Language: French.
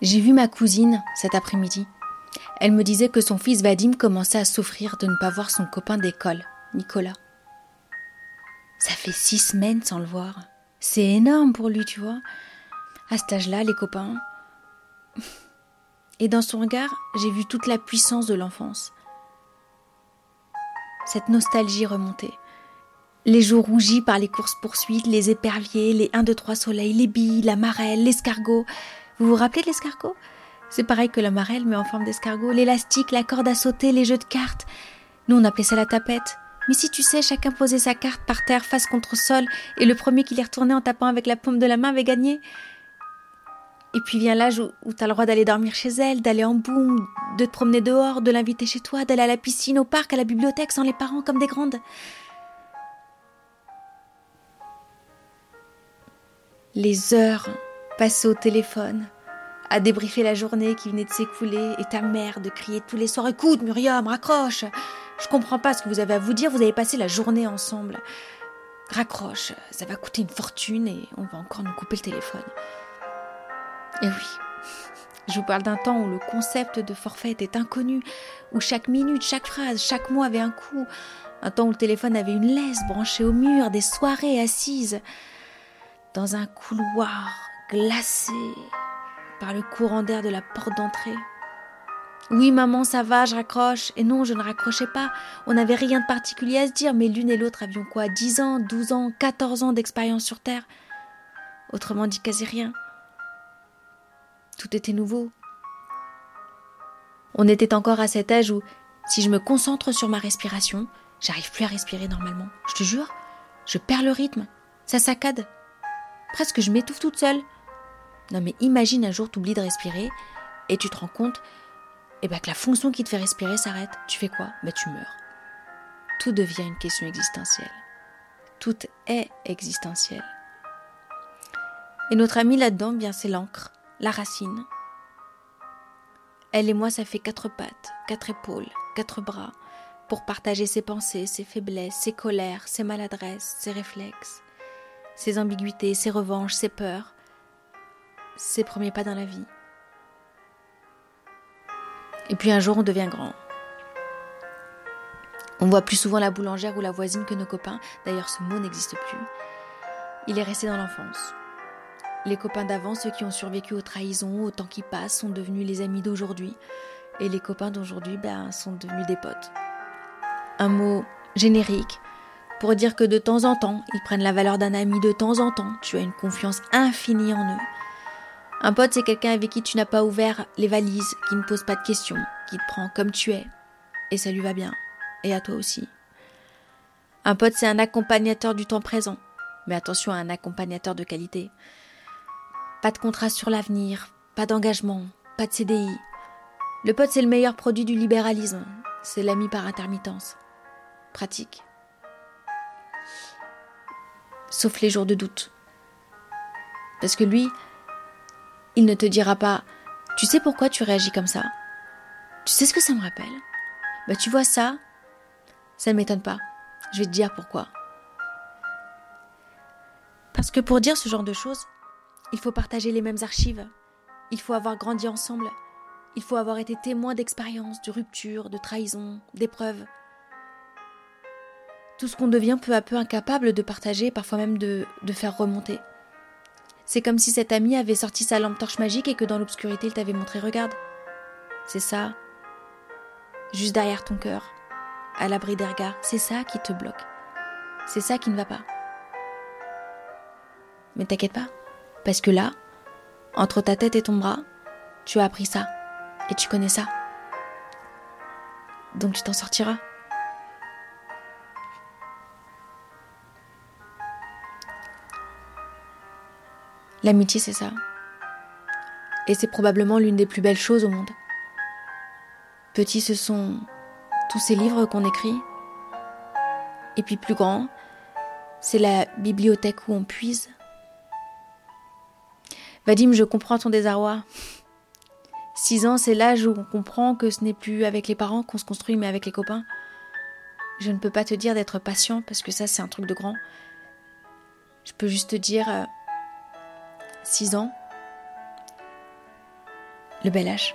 J'ai vu ma cousine cet après-midi. Elle me disait que son fils Vadim commençait à souffrir de ne pas voir son copain d'école, Nicolas. Ça fait six semaines sans le voir. C'est énorme pour lui, tu vois. À cet âge-là, les copains. Et dans son regard, j'ai vu toute la puissance de l'enfance. Cette nostalgie remontait. Les jours rougis par les courses-poursuites, les éperviers, les 1, 2, 3 soleils, les billes, la marelle, l'escargot. Vous vous rappelez de l'escargot? C'est pareil que la marelle, mais en forme d'escargot. L'élastique, la corde à sauter, les jeux de cartes. Nous, on appelait ça la tapette. Mais si tu sais, chacun posait sa carte par terre, face contre sol, et le premier qui les retournait en tapant avec la paume de la main avait gagné. Et puis vient l'âge où, tu as le droit d'aller dormir chez elle, d'aller en boum, de te promener dehors, de l'inviter chez toi, d'aller à la piscine, au parc, à la bibliothèque sans les parents comme des grandes. Les heures passées au téléphone, à débriefer la journée qui venait de s'écouler, et ta mère de crier tous les soirs Écoute, Muriam, raccroche Je comprends pas ce que vous avez à vous dire, vous avez passé la journée ensemble. Raccroche, ça va coûter une fortune et on va encore nous couper le téléphone. Et oui, je vous parle d'un temps où le concept de forfait était inconnu, où chaque minute, chaque phrase, chaque mot avait un coût, un temps où le téléphone avait une laisse branchée au mur, des soirées assises dans un couloir glacé par le courant d'air de la porte d'entrée. Oui, maman, ça va, je raccroche. Et non, je ne raccrochais pas. On n'avait rien de particulier à se dire, mais l'une et l'autre avions quoi 10 ans, 12 ans, 14 ans d'expérience sur Terre Autrement dit, quasi rien. Tout était nouveau. On était encore à cet âge où, si je me concentre sur ma respiration, j'arrive plus à respirer normalement. Je te jure, je perds le rythme. Ça saccade. Presque je m'étouffe toute seule. Non mais imagine un jour t'oublies de respirer et tu te rends compte eh ben, que la fonction qui te fait respirer s'arrête. Tu fais quoi? Ben, Tu meurs. Tout devient une question existentielle. Tout est existentiel. Et notre ami là-dedans, bien c'est l'encre, la racine. Elle et moi, ça fait quatre pattes, quatre épaules, quatre bras, pour partager ses pensées, ses faiblesses, ses colères, ses maladresses, ses réflexes ses ambiguïtés, ses revanches, ses peurs, ses premiers pas dans la vie. Et puis un jour, on devient grand. On voit plus souvent la boulangère ou la voisine que nos copains. D'ailleurs, ce mot n'existe plus. Il est resté dans l'enfance. Les copains d'avant, ceux qui ont survécu aux trahisons, au temps qui passe, sont devenus les amis d'aujourd'hui. Et les copains d'aujourd'hui, ben, sont devenus des potes. Un mot générique, pour dire que de temps en temps, ils prennent la valeur d'un ami de temps en temps, tu as une confiance infinie en eux. Un pote, c'est quelqu'un avec qui tu n'as pas ouvert les valises, qui ne pose pas de questions, qui te prend comme tu es. Et ça lui va bien. Et à toi aussi. Un pote, c'est un accompagnateur du temps présent. Mais attention à un accompagnateur de qualité. Pas de contrat sur l'avenir, pas d'engagement, pas de CDI. Le pote, c'est le meilleur produit du libéralisme. C'est l'ami par intermittence. Pratique sauf les jours de doute. Parce que lui, il ne te dira pas Tu sais pourquoi tu réagis comme ça? Tu sais ce que ça me rappelle? Bah tu vois ça Ça ne m'étonne pas. Je vais te dire pourquoi. Parce que pour dire ce genre de choses, il faut partager les mêmes archives. Il faut avoir grandi ensemble. Il faut avoir été témoin d'expériences, de ruptures, de trahisons, d'épreuves tout ce qu'on devient peu à peu incapable de partager, parfois même de, de faire remonter. C'est comme si cet ami avait sorti sa lampe torche magique et que dans l'obscurité il t'avait montré regarde. C'est ça, juste derrière ton cœur, à l'abri des regards, c'est ça qui te bloque. C'est ça qui ne va pas. Mais t'inquiète pas, parce que là, entre ta tête et ton bras, tu as appris ça, et tu connais ça. Donc tu t'en sortiras. L'amitié, c'est ça. Et c'est probablement l'une des plus belles choses au monde. Petit, ce sont tous ces livres qu'on écrit. Et puis plus grand, c'est la bibliothèque où on puise. Vadim, je comprends ton désarroi. Six ans, c'est l'âge où on comprend que ce n'est plus avec les parents qu'on se construit, mais avec les copains. Je ne peux pas te dire d'être patient, parce que ça, c'est un truc de grand. Je peux juste te dire, euh, 6 ans, le bel âge.